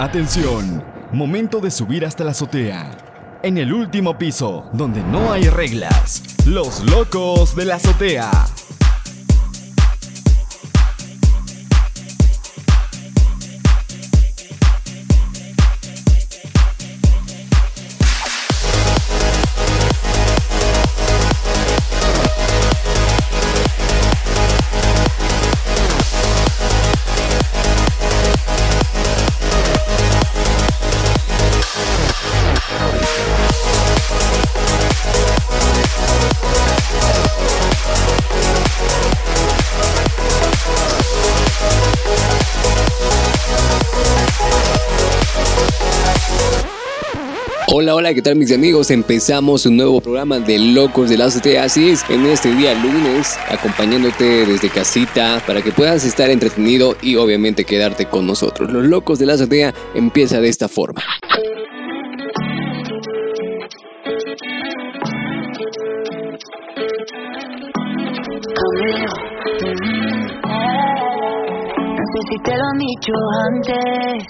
Atención, momento de subir hasta la azotea. En el último piso, donde no hay reglas, los locos de la azotea. Hola, ¿qué tal mis amigos? Empezamos un nuevo programa de Locos de la Azotea. Así es, en este día lunes, acompañándote desde casita para que puedas estar entretenido y obviamente quedarte con nosotros. Los Locos de la Azotea empieza de esta forma. No sé si te lo han dicho antes,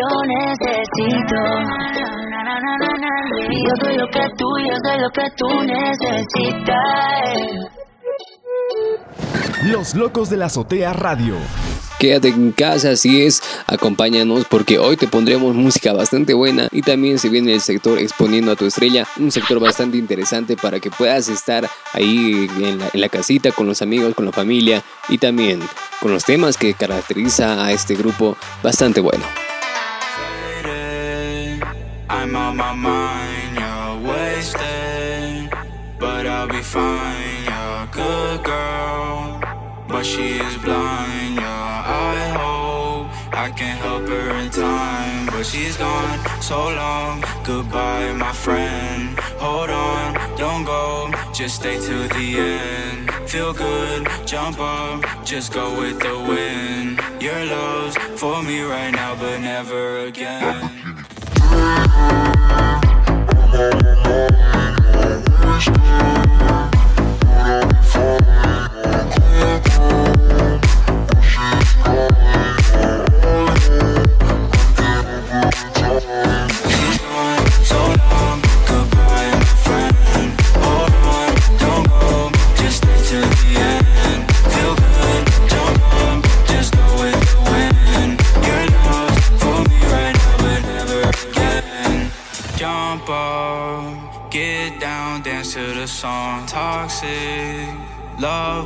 yo necesito. Yo soy lo que tú, yo soy lo que tú necesitas. Los locos de la azotea radio. Quédate en casa, así es, acompáñanos porque hoy te pondremos música bastante buena y también se viene el sector exponiendo a tu estrella, un sector bastante interesante para que puedas estar ahí en la, en la casita con los amigos, con la familia y también con los temas que caracteriza a este grupo bastante bueno. I'm on my mind, you're wasted. But I'll be fine, you're a good girl. But she is blind. Yeah, I hope I can help her in time, but she's gone so long. Goodbye, my friend. Hold on, don't go, just stay to the end. Feel good, jump up, just go with the wind. Your love's for me right now, but never again. Thank you.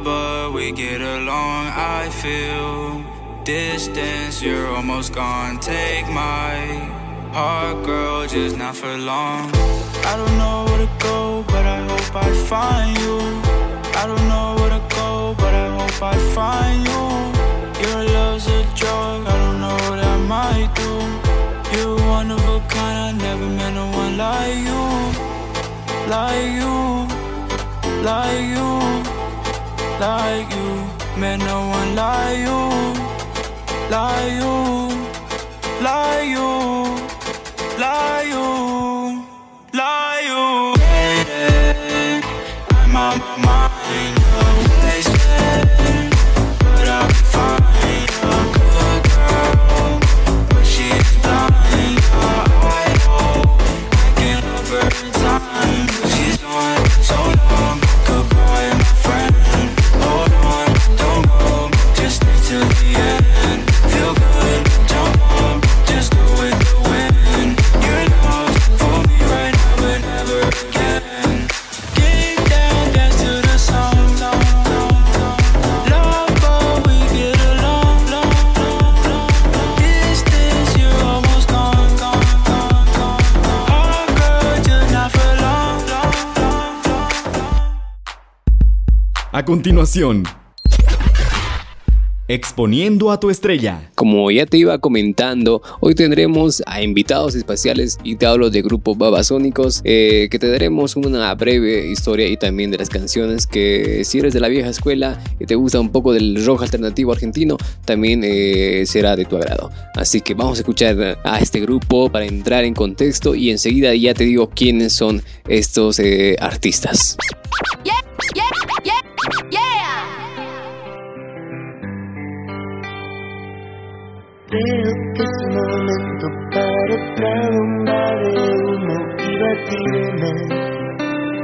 But we get along. I feel distance, you're almost gone. Take my heart, girl, just not for long. I don't know where to go, but I hope I find you. I don't know where to go, but I hope I find you. Your love's a drug, I don't know what I might do. You're one of a kind, I never met no one like you, like you like you, like you. Man, no one like you, like you, like you, like you, like you. Yeah, I'm on my mind, A continuación, Exponiendo a tu estrella. Como ya te iba comentando, hoy tendremos a invitados especiales y te hablo de grupos babasónicos eh, que te daremos una breve historia y también de las canciones que si eres de la vieja escuela y te gusta un poco del rock alternativo argentino, también eh, será de tu agrado. Así que vamos a escuchar a este grupo para entrar en contexto y enseguida ya te digo quiénes son estos eh, artistas. Creo que es momento para otra bomba de humo y batirme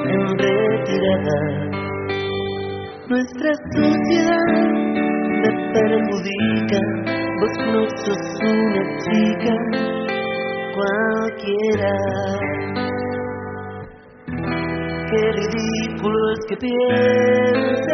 en retirada. Nuestra sociedad me perjudica, vos no sos una chica cualquiera. Qué ridículo es que pienses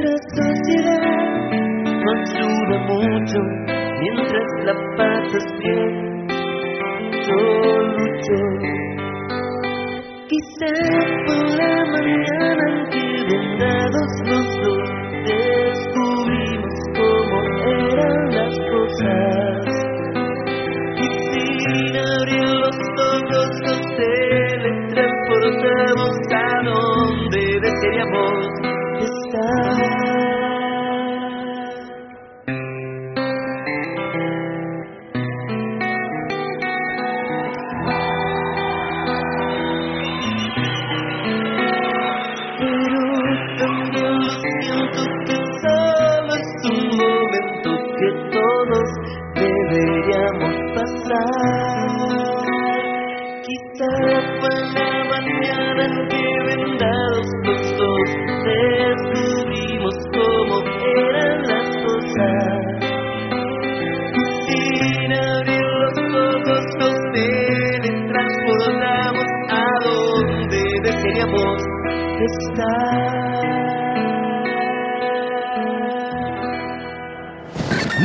Nuestra sociedad no ayuda mucho mientras la pasas bien. Yo lucho, quizás por la mañana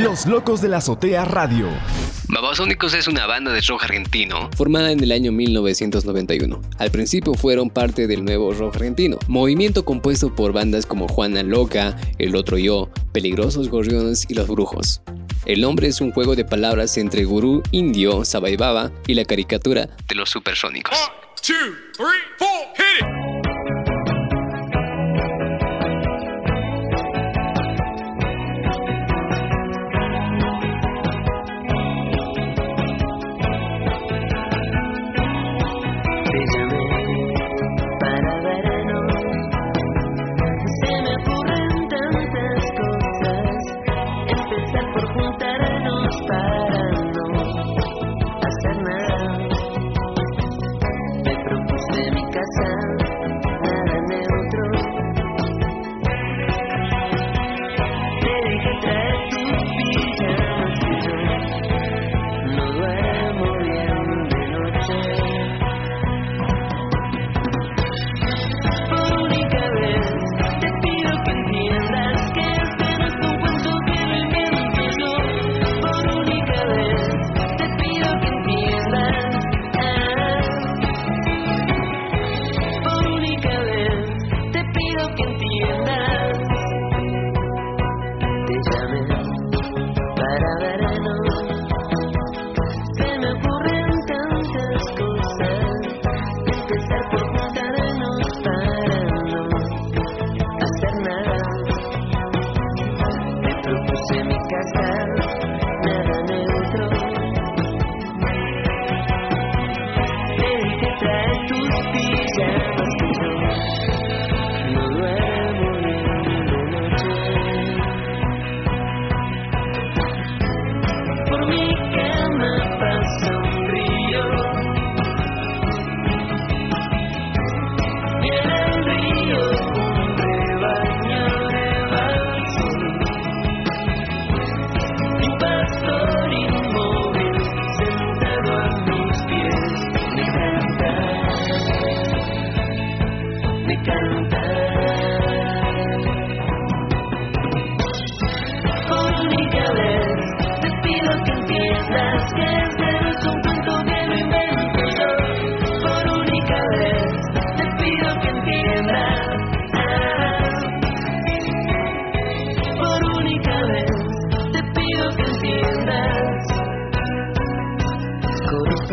Los Locos de la Azotea Radio. Babasónicos es una banda de rock argentino formada en el año 1991. Al principio fueron parte del nuevo rock argentino, movimiento compuesto por bandas como Juana Loca, El Otro Yo, Peligrosos Gorriones y Los Brujos. El nombre es un juego de palabras entre gurú indio, Sabaibaba y la caricatura de los supersónicos. Te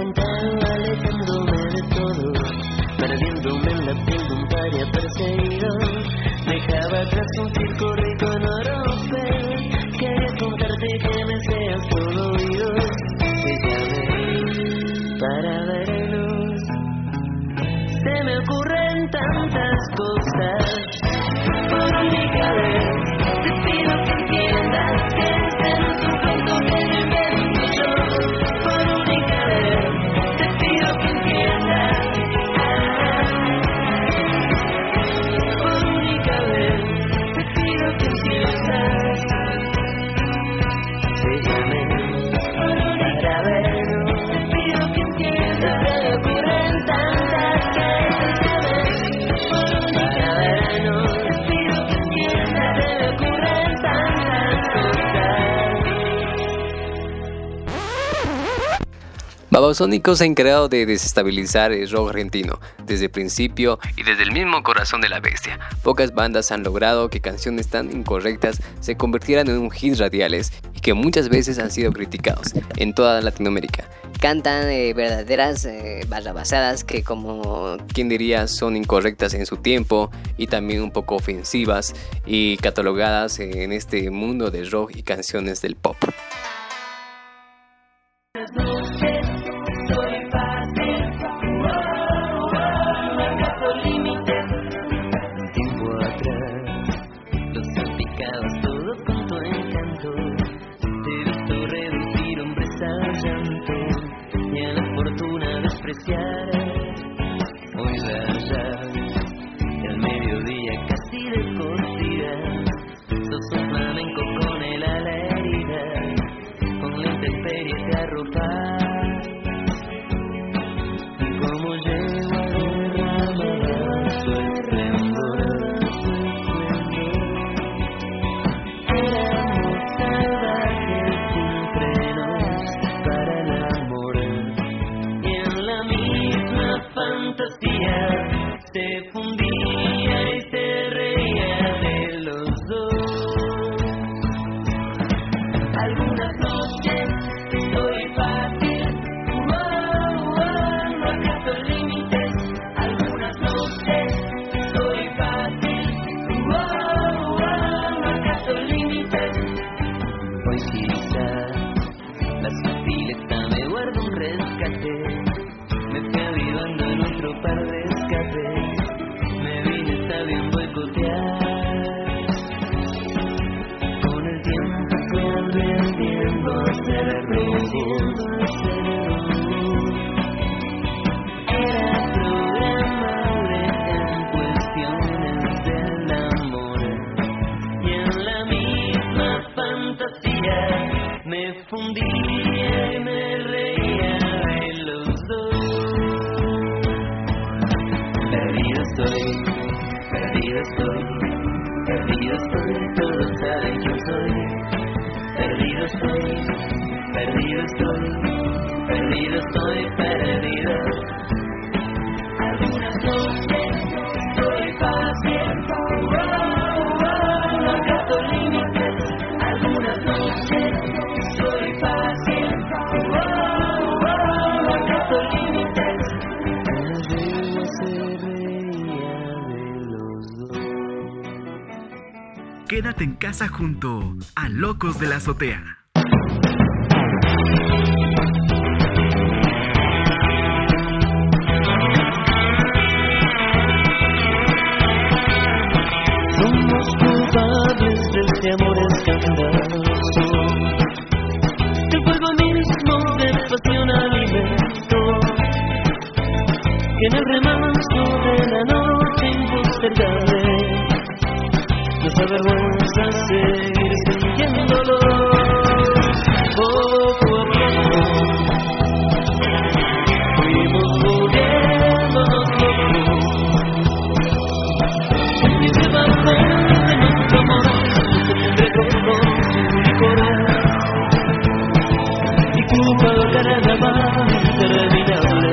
Espantado alejándome de todo, perdiéndome en la paria perseguido. Dejaba atrás un circo Babasónicos se ha encargado de desestabilizar el rock argentino desde el principio y desde el mismo corazón de la bestia. Pocas bandas han logrado que canciones tan incorrectas se convirtieran en un hit radiales y que muchas veces han sido criticados en toda Latinoamérica. Cantan eh, verdaderas eh, barrabasadas que como ¿Quién diría son incorrectas en su tiempo y también un poco ofensivas y catalogadas en este mundo de rock y canciones del pop? Quédate en casa junto a Locos de la Azotea. Nos avergüenza seguir sintiéndolo. Poco a poco Fuimos volviéndonos locos y se de nuestro amor, con su licor y culpa al carnaval interminable.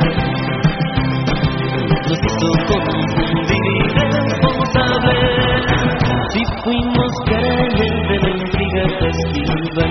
Nos hizo confundir you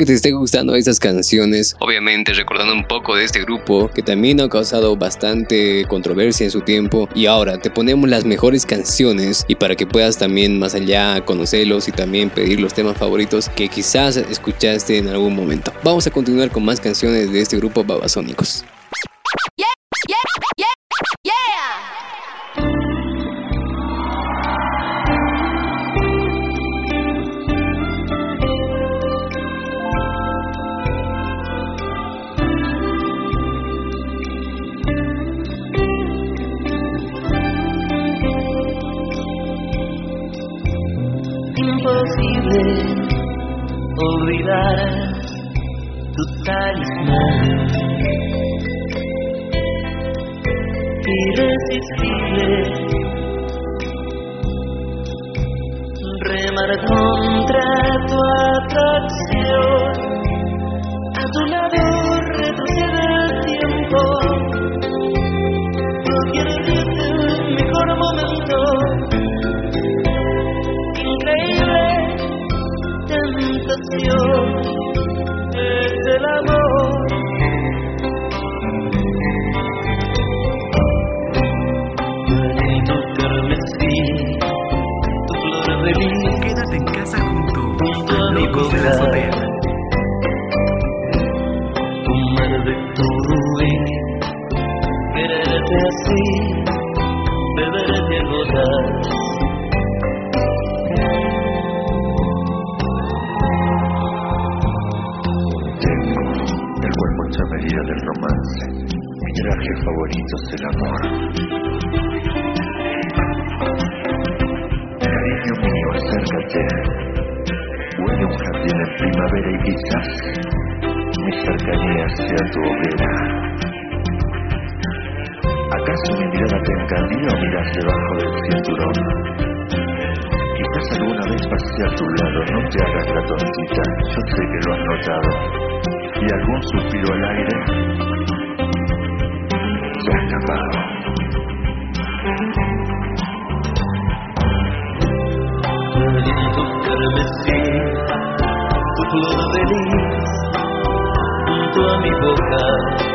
que te esté gustando estas canciones. Obviamente recordando un poco de este grupo que también ha causado bastante controversia en su tiempo. Y ahora te ponemos las mejores canciones y para que puedas también más allá conocerlos y también pedir los temas favoritos que quizás escuchaste en algún momento. Vamos a continuar con más canciones de este grupo Babasónicos. Olvidar tu talismán. Irresistible. Remar contra tu atracción. A tu lado retrocede el tiempo. Día es el mejor momento. Increíble tentación del romance. Mi traje favorito es el amor. Cariño mío, acércate. Huele un jardín en primavera y quizás mi cercanía sea tu hoguera. ¿Acaso mi mirada te encandila o miras debajo del cinturón? Quizás alguna vez pasé a tu lado, no te hagas la tontita, yo sé que lo has notado. Y algún suspiro al aire se ha escapado. carmesí, tu flor feliz, junto a mi boca.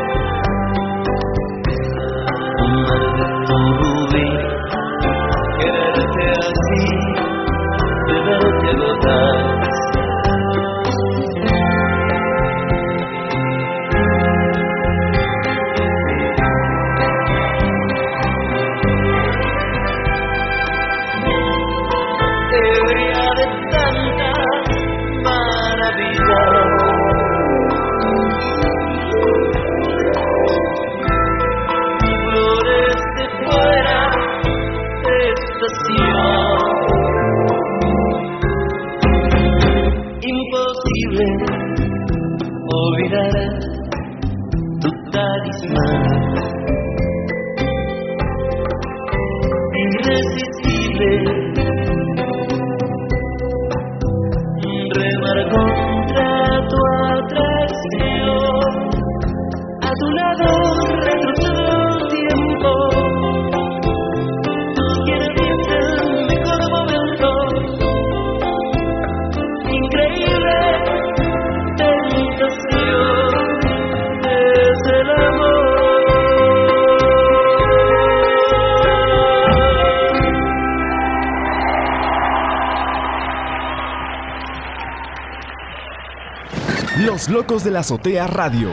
Los Locos de la Azotea Radio.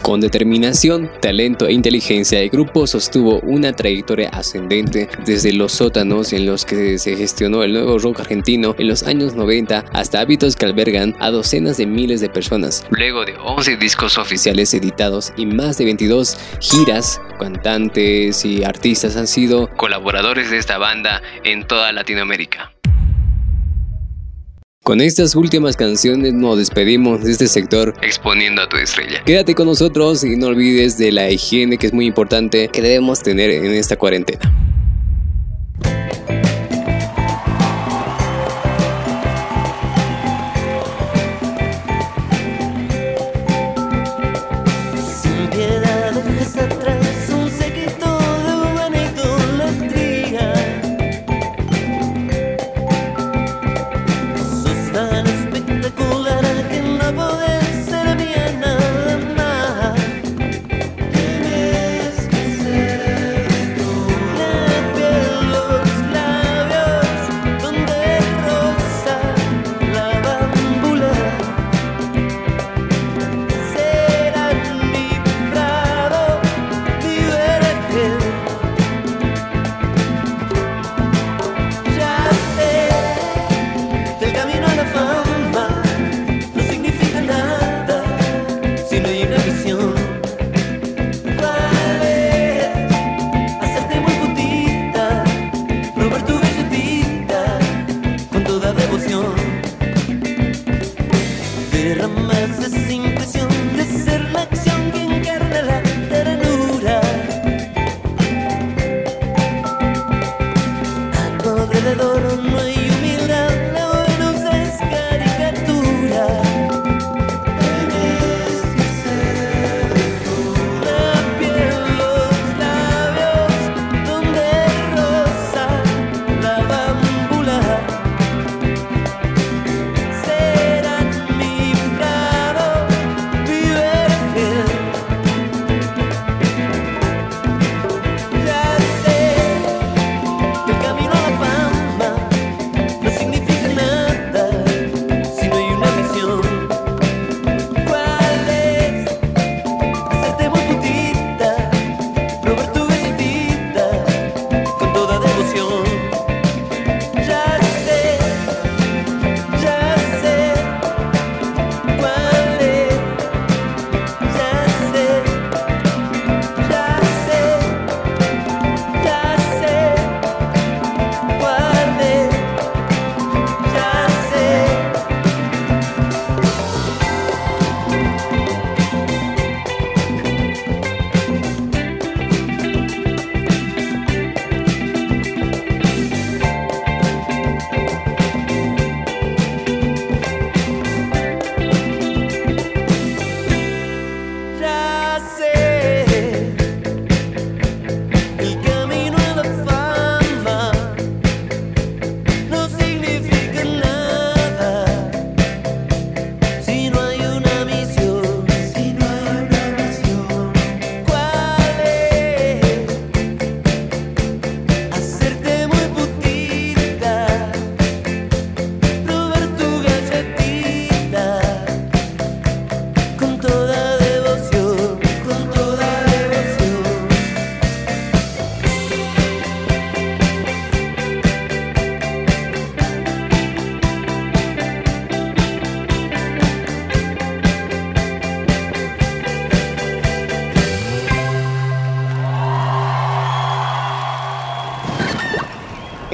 Con determinación, talento e inteligencia, el grupo sostuvo una trayectoria ascendente desde los sótanos en los que se gestionó el nuevo rock argentino en los años 90 hasta hábitos que albergan a docenas de miles de personas. Luego de 11 discos oficiales editados y más de 22 giras, cantantes y artistas han sido colaboradores de esta banda en toda Latinoamérica. Con estas últimas canciones nos despedimos de este sector exponiendo a tu estrella. Quédate con nosotros y no olvides de la higiene que es muy importante que debemos tener en esta cuarentena.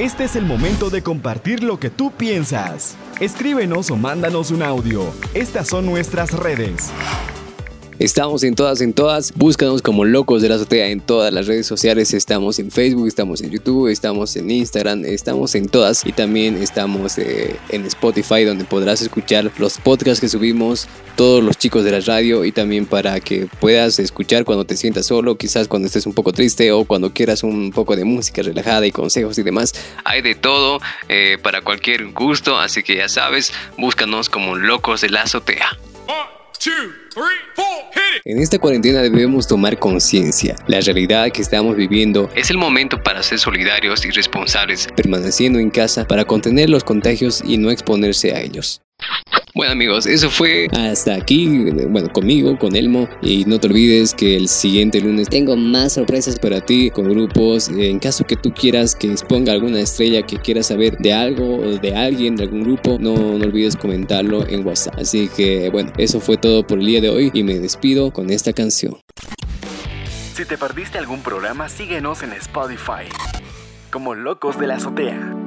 Este es el momento de compartir lo que tú piensas. Escríbenos o mándanos un audio. Estas son nuestras redes. Estamos en todas, en todas. Búscanos como Locos de la Azotea en todas las redes sociales. Estamos en Facebook, estamos en YouTube, estamos en Instagram, estamos en todas. Y también estamos eh, en Spotify, donde podrás escuchar los podcasts que subimos, todos los chicos de la radio. Y también para que puedas escuchar cuando te sientas solo, quizás cuando estés un poco triste o cuando quieras un poco de música relajada y consejos y demás. Hay de todo eh, para cualquier gusto. Así que ya sabes, búscanos como Locos de la Azotea. En esta cuarentena debemos tomar conciencia. La realidad que estamos viviendo es el momento para ser solidarios y responsables, permaneciendo en casa para contener los contagios y no exponerse a ellos. Bueno amigos, eso fue hasta aquí, bueno, conmigo, con Elmo. Y no te olvides que el siguiente lunes Tengo más sorpresas. para ti con grupos. En caso que tú quieras que exponga alguna estrella que quieras saber de algo o de alguien, de algún grupo, no, no olvides comentarlo en WhatsApp. Así que bueno, eso fue todo por el día de hoy y me despido con esta canción. Si te perdiste algún programa, síguenos en Spotify. Como Locos de la Azotea.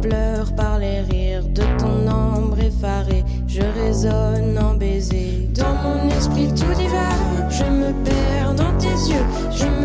Pleurs, par les rires de ton ombre effarée, je résonne en baiser. Dans mon esprit tout divague, je me perds dans tes yeux, je me